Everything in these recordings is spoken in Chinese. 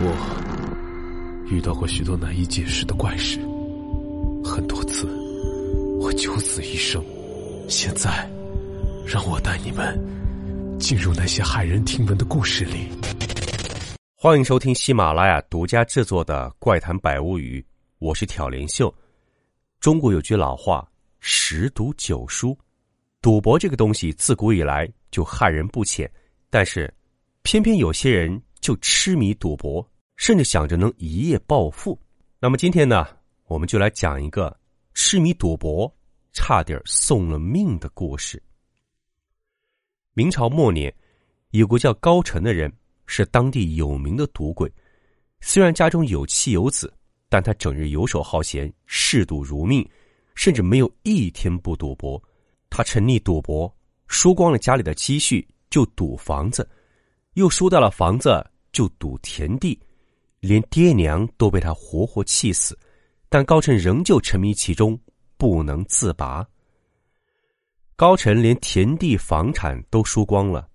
我遇到过许多难以解释的怪事，很多次我九死一生。现在，让我带你们进入那些骇人听闻的故事里。欢迎收听喜马拉雅独家制作的《怪谈百物语》，我是挑帘秀。中国有句老话：“十赌九输。”赌博这个东西自古以来就害人不浅，但是偏偏有些人就痴迷赌博，甚至想着能一夜暴富。那么今天呢，我们就来讲一个痴迷赌博。差点送了命的故事。明朝末年，有个叫高澄的人，是当地有名的赌鬼。虽然家中有妻有子，但他整日游手好闲，嗜赌如命，甚至没有一天不赌博。他沉溺赌博，输光了家里的积蓄就赌房子，又输掉了房子就赌田地，连爹娘都被他活活气死。但高晨仍旧沉迷其中。不能自拔。高晨连田地房产都输光了，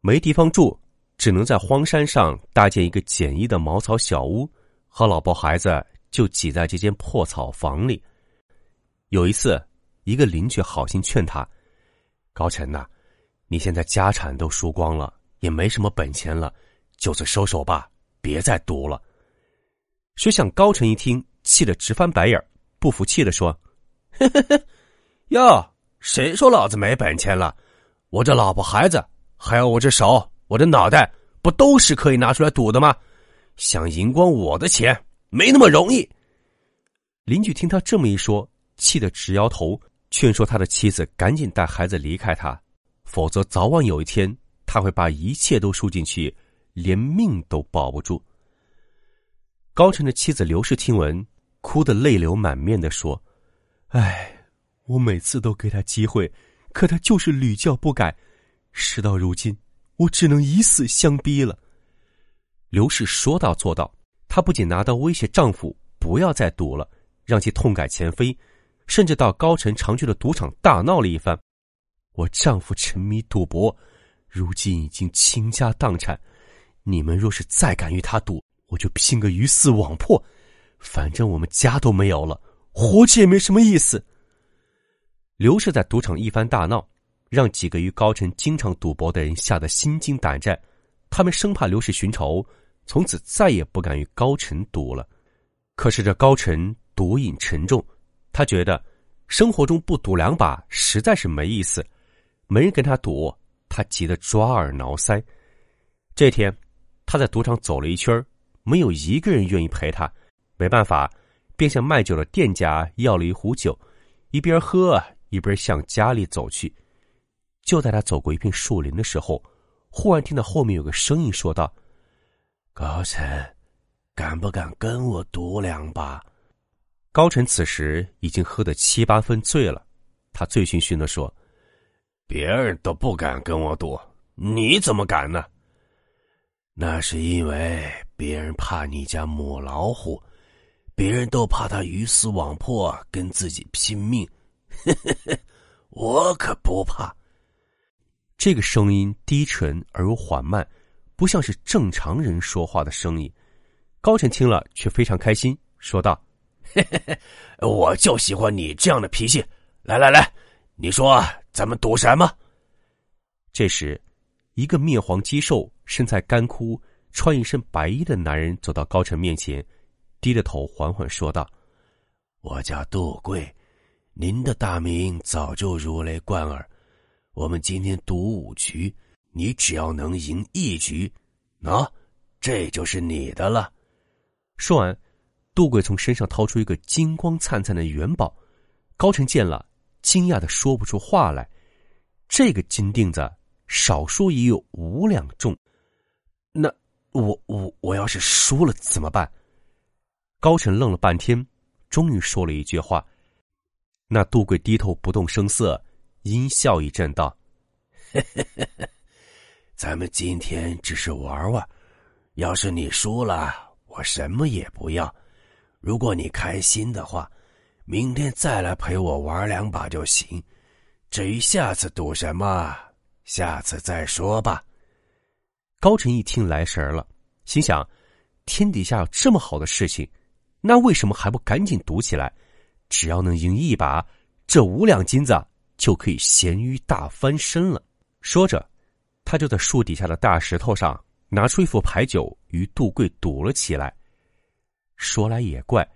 没地方住，只能在荒山上搭建一个简易的茅草小屋，和老婆孩子就挤在这间破草房里。有一次，一个邻居好心劝他：“高晨呐，你现在家产都输光了，也没什么本钱了，就此收手吧，别再赌了。”谁想高晨一听，气得直翻白眼不服气的说。呵呵呵，哟，谁说老子没本钱了？我这老婆孩子，还有我这手、我这脑袋，不都是可以拿出来赌的吗？想赢光我的钱，没那么容易。邻居听他这么一说，气得直摇头，劝说他的妻子赶紧带孩子离开他，否则早晚有一天他会把一切都输进去，连命都保不住。高晨的妻子刘氏听闻，哭得泪流满面的说。唉，我每次都给他机会，可他就是屡教不改。事到如今，我只能以死相逼了。刘氏说到做到，她不仅拿刀威胁丈夫不要再赌了，让其痛改前非，甚至到高晨常去的赌场大闹了一番。我丈夫沉迷赌博，如今已经倾家荡产。你们若是再敢与他赌，我就拼个鱼死网破。反正我们家都没有了。活着也没什么意思。刘氏在赌场一番大闹，让几个与高晨经常赌博的人吓得心惊胆战。他们生怕刘氏寻仇，从此再也不敢与高晨赌了。可是这高晨赌瘾沉重，他觉得生活中不赌两把实在是没意思。没人跟他赌，他急得抓耳挠腮。这天，他在赌场走了一圈，没有一个人愿意陪他。没办法。便向卖酒的店家要了一壶酒，一边喝一边向家里走去。就在他走过一片树林的时候，忽然听到后面有个声音说道：“高晨，敢不敢跟我赌两把？”高晨此时已经喝得七八分醉了，他醉醺醺的说：“别人都不敢跟我赌，你怎么敢呢？那是因为别人怕你家母老虎。”别人都怕他鱼死网破，跟自己拼命，我可不怕。这个声音低沉而又缓慢，不像是正常人说话的声音。高晨听了却非常开心，说道：“嘿嘿嘿我就喜欢你这样的脾气。来来来，你说咱们赌什么？”这时，一个面黄肌瘦、身材干枯、穿一身白衣的男人走到高晨面前。低着头，缓缓说道：“我叫杜贵，您的大名早就如雷贯耳。我们今天赌五局，你只要能赢一局，喏，这就是你的了。”说完，杜贵从身上掏出一个金光灿灿的元宝。高晨见了，惊讶的说不出话来。这个金锭子，少说也有五两重。那我我我要是输了怎么办？高晨愣了半天，终于说了一句话。那杜贵低头不动声色，阴笑一阵道：“咱们今天只是玩玩，要是你输了，我什么也不要。如果你开心的话，明天再来陪我玩两把就行。至于下次赌什么，下次再说吧。”高晨一听来神了，心想。天底下有这么好的事情，那为什么还不赶紧赌起来？只要能赢一把，这五两金子就可以咸鱼大翻身了。说着，他就在树底下的大石头上拿出一副牌九，与杜贵赌了起来。说来也怪，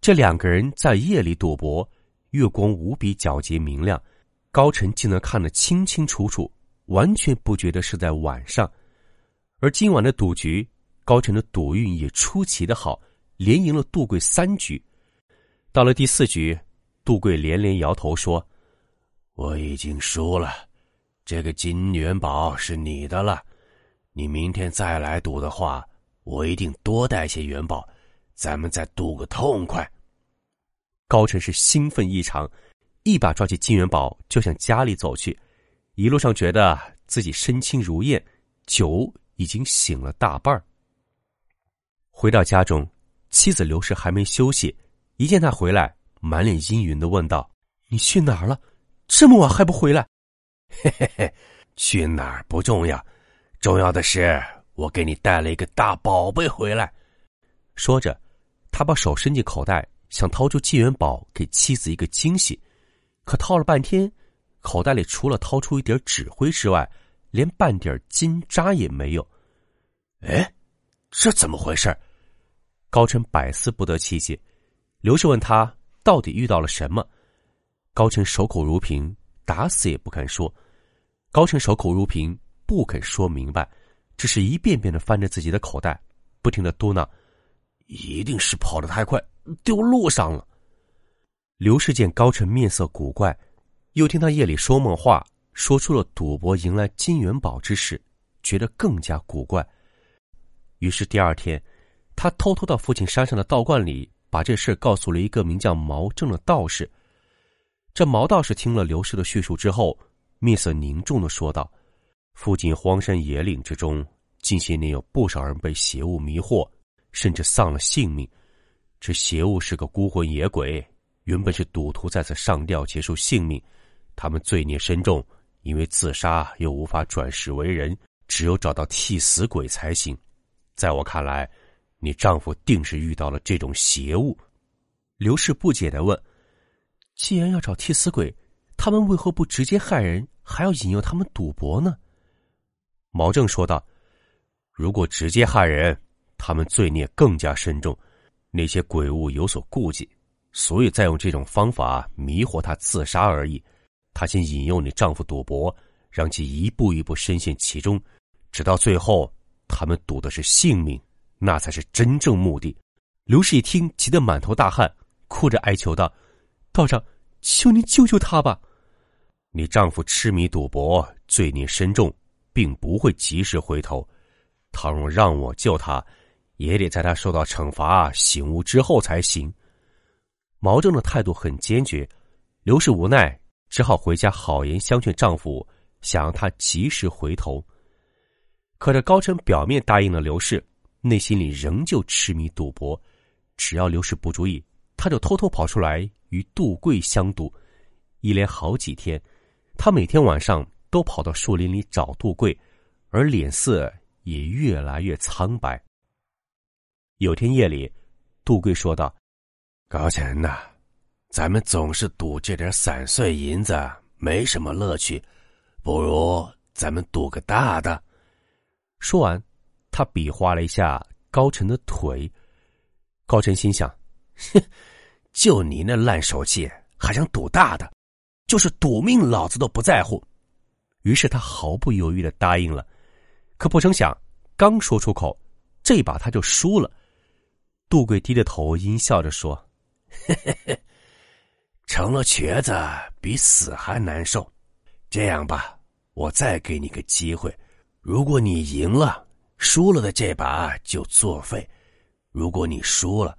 这两个人在夜里赌博，月光无比皎洁明亮，高晨竟能看得清清楚楚，完全不觉得是在晚上。而今晚的赌局。高晨的赌运也出奇的好，连赢了杜贵三局。到了第四局，杜贵连连摇头说：“我已经输了，这个金元宝是你的了。你明天再来赌的话，我一定多带些元宝，咱们再赌个痛快。”高晨是兴奋异常，一把抓起金元宝就向家里走去。一路上觉得自己身轻如燕，酒已经醒了大半儿。回到家中，妻子刘氏还没休息，一见他回来，满脸阴云的问道：“你去哪儿了？这么晚还不回来？”“ 嘿嘿嘿，去哪儿不重要，重要的是我给你带了一个大宝贝回来。”说着，他把手伸进口袋，想掏出金元宝给妻子一个惊喜，可掏了半天，口袋里除了掏出一点纸灰之外，连半点金渣也没有。哎。这怎么回事？高晨百思不得其解。刘氏问他到底遇到了什么，高晨守口如瓶，打死也不肯说。高晨守口如瓶，不肯说明白，只是一遍遍的翻着自己的口袋，不停的嘟囔：“一定是跑得太快，丢路上了。”刘氏见高晨面色古怪，又听他夜里说梦话，说出了赌博赢来金元宝之事，觉得更加古怪。于是第二天，他偷偷到父亲山上的道观里，把这事告诉了一个名叫毛正的道士。这毛道士听了刘氏的叙述之后，面色凝重的说道：“附近荒山野岭之中，近些年有不少人被邪物迷惑，甚至丧了性命。这邪物是个孤魂野鬼，原本是赌徒在此上吊结束性命，他们罪孽深重，因为自杀又无法转世为人，只有找到替死鬼才行。”在我看来，你丈夫定是遇到了这种邪物。刘氏不解的问：“既然要找替死鬼，他们为何不直接害人，还要引诱他们赌博呢？”毛正说道：“如果直接害人，他们罪孽更加深重，那些鬼物有所顾忌，所以再用这种方法迷惑他自杀而已。他先引诱你丈夫赌博，让其一步一步深陷其中，直到最后。”他们赌的是性命，那才是真正目的。刘氏一听，急得满头大汗，哭着哀求道：“道长，求您救救他吧！你丈夫痴迷赌博，罪孽深重，并不会及时回头。倘若让我救他，也得在他受到惩罚、醒悟之后才行。”毛正的态度很坚决，刘氏无奈，只好回家好言相劝丈夫，想让他及时回头。可这高晨表面答应了刘氏，内心里仍旧痴迷赌博。只要刘氏不注意，他就偷偷跑出来与杜贵相赌。一连好几天，他每天晚上都跑到树林里找杜贵，而脸色也越来越苍白。有天夜里，杜贵说道：“高晨呐，咱们总是赌这点散碎银子，没什么乐趣，不如咱们赌个大的。”说完，他比划了一下高晨的腿。高晨心想：“哼，就你那烂手气，还想赌大的？就是赌命，老子都不在乎。”于是他毫不犹豫的答应了。可不成想，刚说出口，这把他就输了。杜贵低着头，阴笑着说：“嘿嘿嘿，成了瘸子比死还难受。这样吧，我再给你个机会。”如果你赢了，输了的这把就作废；如果你输了，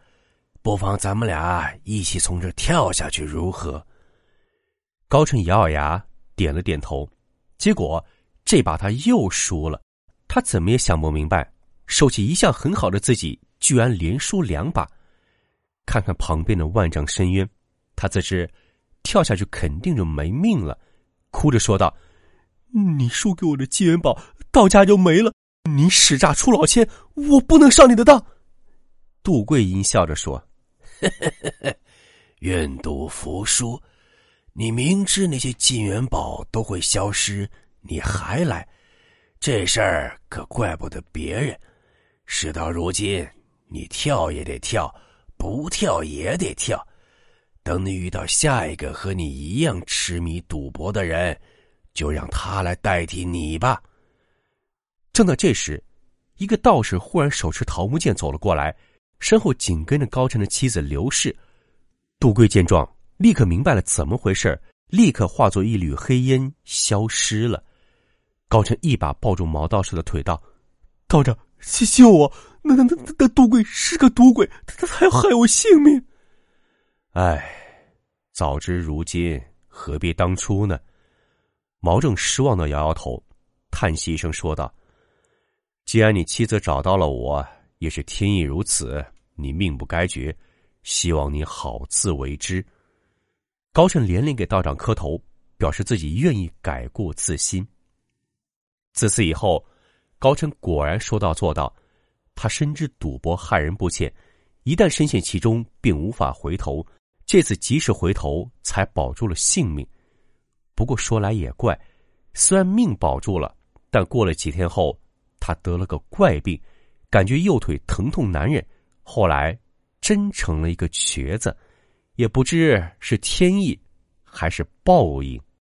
不妨咱们俩一起从这跳下去，如何？高晨咬咬牙，点了点头。结果这把他又输了，他怎么也想不明白，手气一向很好的自己，居然连输两把。看看旁边的万丈深渊，他自知跳下去肯定就没命了，哭着说道：“你输给我的金元宝。”到家就没了！你使诈出老千，我不能上你的当！杜贵英笑着说：“愿赌服输。你明知那些金元宝都会消失，你还来，这事儿可怪不得别人。事到如今，你跳也得跳，不跳也得跳。等你遇到下一个和你一样痴迷赌博的人，就让他来代替你吧。”正在这时，一个道士忽然手持桃木剑走了过来。身后紧跟着高晨的妻子刘氏，杜贵见状，立刻明白了怎么回事立刻化作一缕黑烟消失了。高晨一把抱住毛道士的腿，道：“道长，救救我！那那那那杜贵是个赌鬼，他他还要害我性命。”唉，早知如今，何必当初呢？毛正失望的摇摇头，叹息一声说道：“既然你妻子找到了我。”也是天意如此，你命不该绝，希望你好自为之。高晨连连给道长磕头，表示自己愿意改过自新。自此以后，高晨果然说到做到。他深知赌博害人不浅，一旦深陷其中，并无法回头。这次及时回头，才保住了性命。不过说来也怪，虽然命保住了，但过了几天后，他得了个怪病。感觉右腿疼痛难忍，后来真成了一个瘸子，也不知是天意还是报应。